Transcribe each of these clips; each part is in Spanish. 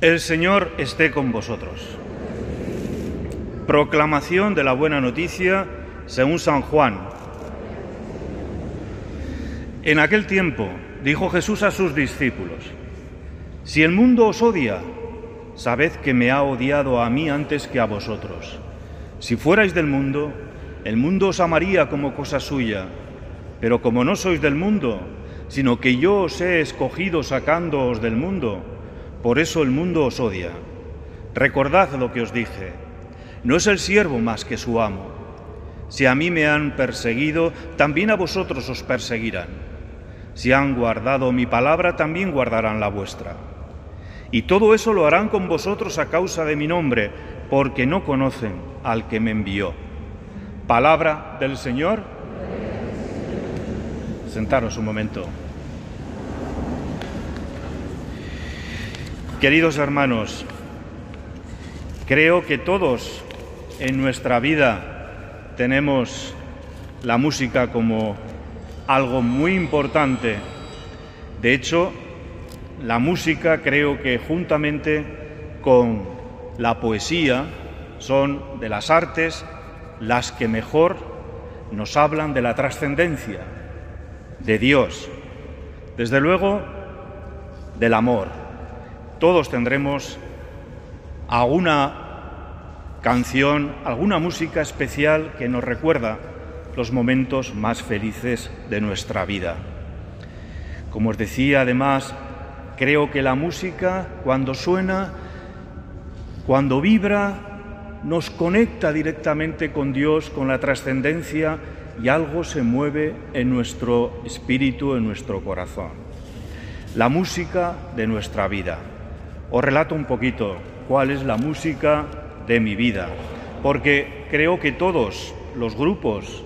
El Señor esté con vosotros. Proclamación de la buena noticia según San Juan. En aquel tiempo dijo Jesús a sus discípulos, Si el mundo os odia, sabed que me ha odiado a mí antes que a vosotros. Si fuerais del mundo, el mundo os amaría como cosa suya, pero como no sois del mundo, sino que yo os he escogido sacándoos del mundo, por eso el mundo os odia. Recordad lo que os dije. No es el siervo más que su amo. Si a mí me han perseguido, también a vosotros os perseguirán. Si han guardado mi palabra, también guardarán la vuestra. Y todo eso lo harán con vosotros a causa de mi nombre, porque no conocen al que me envió. Palabra del Señor. Sentaros un momento. Queridos hermanos, creo que todos en nuestra vida tenemos la música como algo muy importante. De hecho, la música creo que juntamente con la poesía son de las artes las que mejor nos hablan de la trascendencia de Dios. Desde luego, del amor todos tendremos alguna canción, alguna música especial que nos recuerda los momentos más felices de nuestra vida. Como os decía, además, creo que la música, cuando suena, cuando vibra, nos conecta directamente con Dios, con la trascendencia y algo se mueve en nuestro espíritu, en nuestro corazón. La música de nuestra vida. Os relato un poquito cuál es la música de mi vida, porque creo que todos los grupos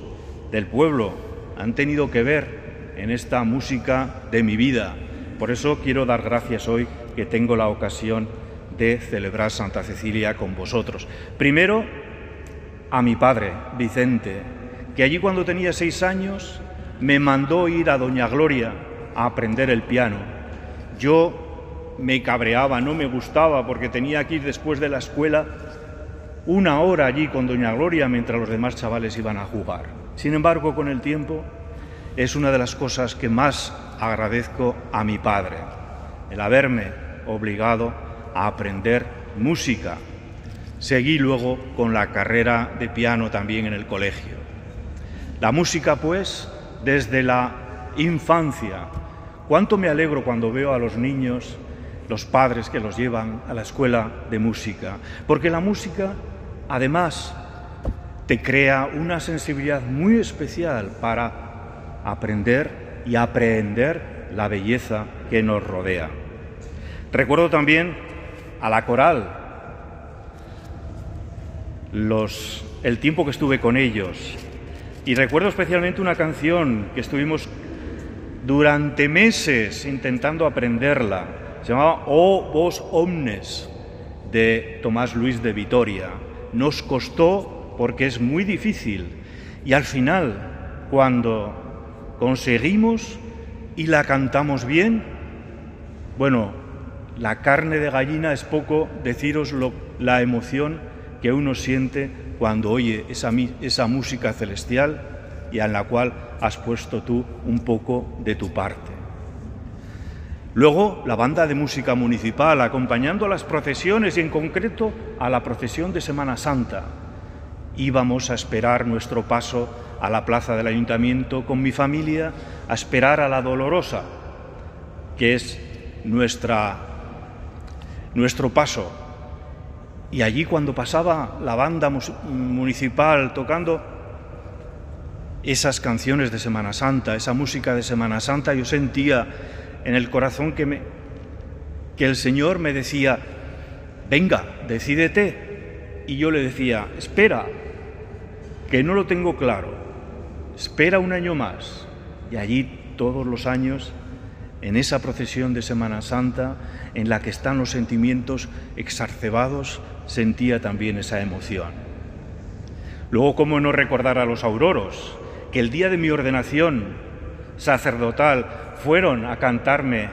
del pueblo han tenido que ver en esta música de mi vida. Por eso quiero dar gracias hoy que tengo la ocasión de celebrar Santa Cecilia con vosotros. Primero, a mi padre, Vicente, que allí cuando tenía seis años me mandó ir a Doña Gloria a aprender el piano. Yo me cabreaba, no me gustaba, porque tenía que ir después de la escuela una hora allí con Doña Gloria mientras los demás chavales iban a jugar. Sin embargo, con el tiempo es una de las cosas que más agradezco a mi padre, el haberme obligado a aprender música. Seguí luego con la carrera de piano también en el colegio. La música, pues, desde la infancia. Cuánto me alegro cuando veo a los niños los padres que los llevan a la escuela de música, porque la música además te crea una sensibilidad muy especial para aprender y aprender la belleza que nos rodea. Recuerdo también a la coral, el tiempo que estuve con ellos, y recuerdo especialmente una canción que estuvimos durante meses intentando aprenderla, se llamaba O vos omnes de Tomás Luis de Vitoria. Nos costó porque es muy difícil y al final, cuando conseguimos y la cantamos bien, bueno, la carne de gallina es poco deciros la emoción que uno siente cuando oye esa, esa música celestial y en la cual has puesto tú un poco de tu parte. Luego, la banda de música municipal acompañando a las procesiones y en concreto a la procesión de Semana Santa. Íbamos a esperar nuestro paso a la plaza del ayuntamiento con mi familia, a esperar a la dolorosa, que es nuestra, nuestro paso. Y allí cuando pasaba la banda municipal tocando esas canciones de Semana Santa, esa música de Semana Santa, yo sentía en el corazón que, me, que el Señor me decía, venga, decídete. Y yo le decía, espera, que no lo tengo claro, espera un año más. Y allí todos los años, en esa procesión de Semana Santa, en la que están los sentimientos exacerbados, sentía también esa emoción. Luego, ¿cómo no recordar a los auroros? Que el día de mi ordenación sacerdotal fueron a cantarme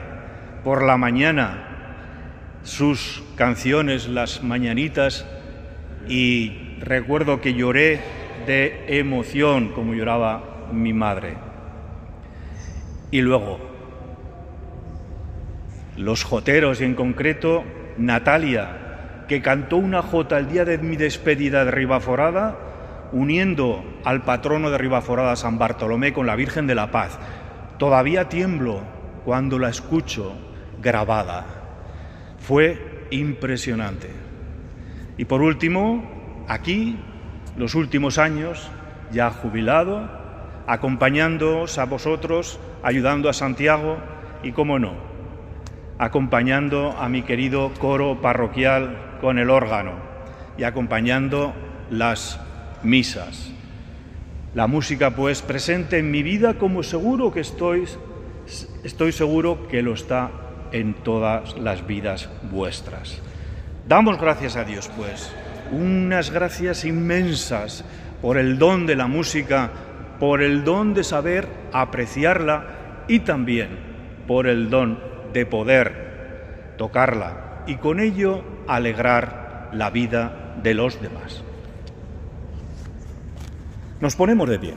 por la mañana sus canciones, las mañanitas, y recuerdo que lloré de emoción como lloraba mi madre. Y luego, los joteros y en concreto Natalia, que cantó una jota el día de mi despedida de Ribaforada, uniendo al patrono de Ribaforada, San Bartolomé, con la Virgen de la Paz. Todavía tiemblo cuando la escucho grabada. Fue impresionante. Y por último, aquí, los últimos años, ya jubilado, acompañándoos a vosotros, ayudando a Santiago y, cómo no, acompañando a mi querido coro parroquial con el órgano y acompañando las misas. La música pues presente en mi vida como seguro que estoy, estoy seguro que lo está en todas las vidas vuestras. Damos gracias a Dios pues, unas gracias inmensas por el don de la música, por el don de saber apreciarla y también por el don de poder tocarla y con ello alegrar la vida de los demás. Nos ponemos de pie.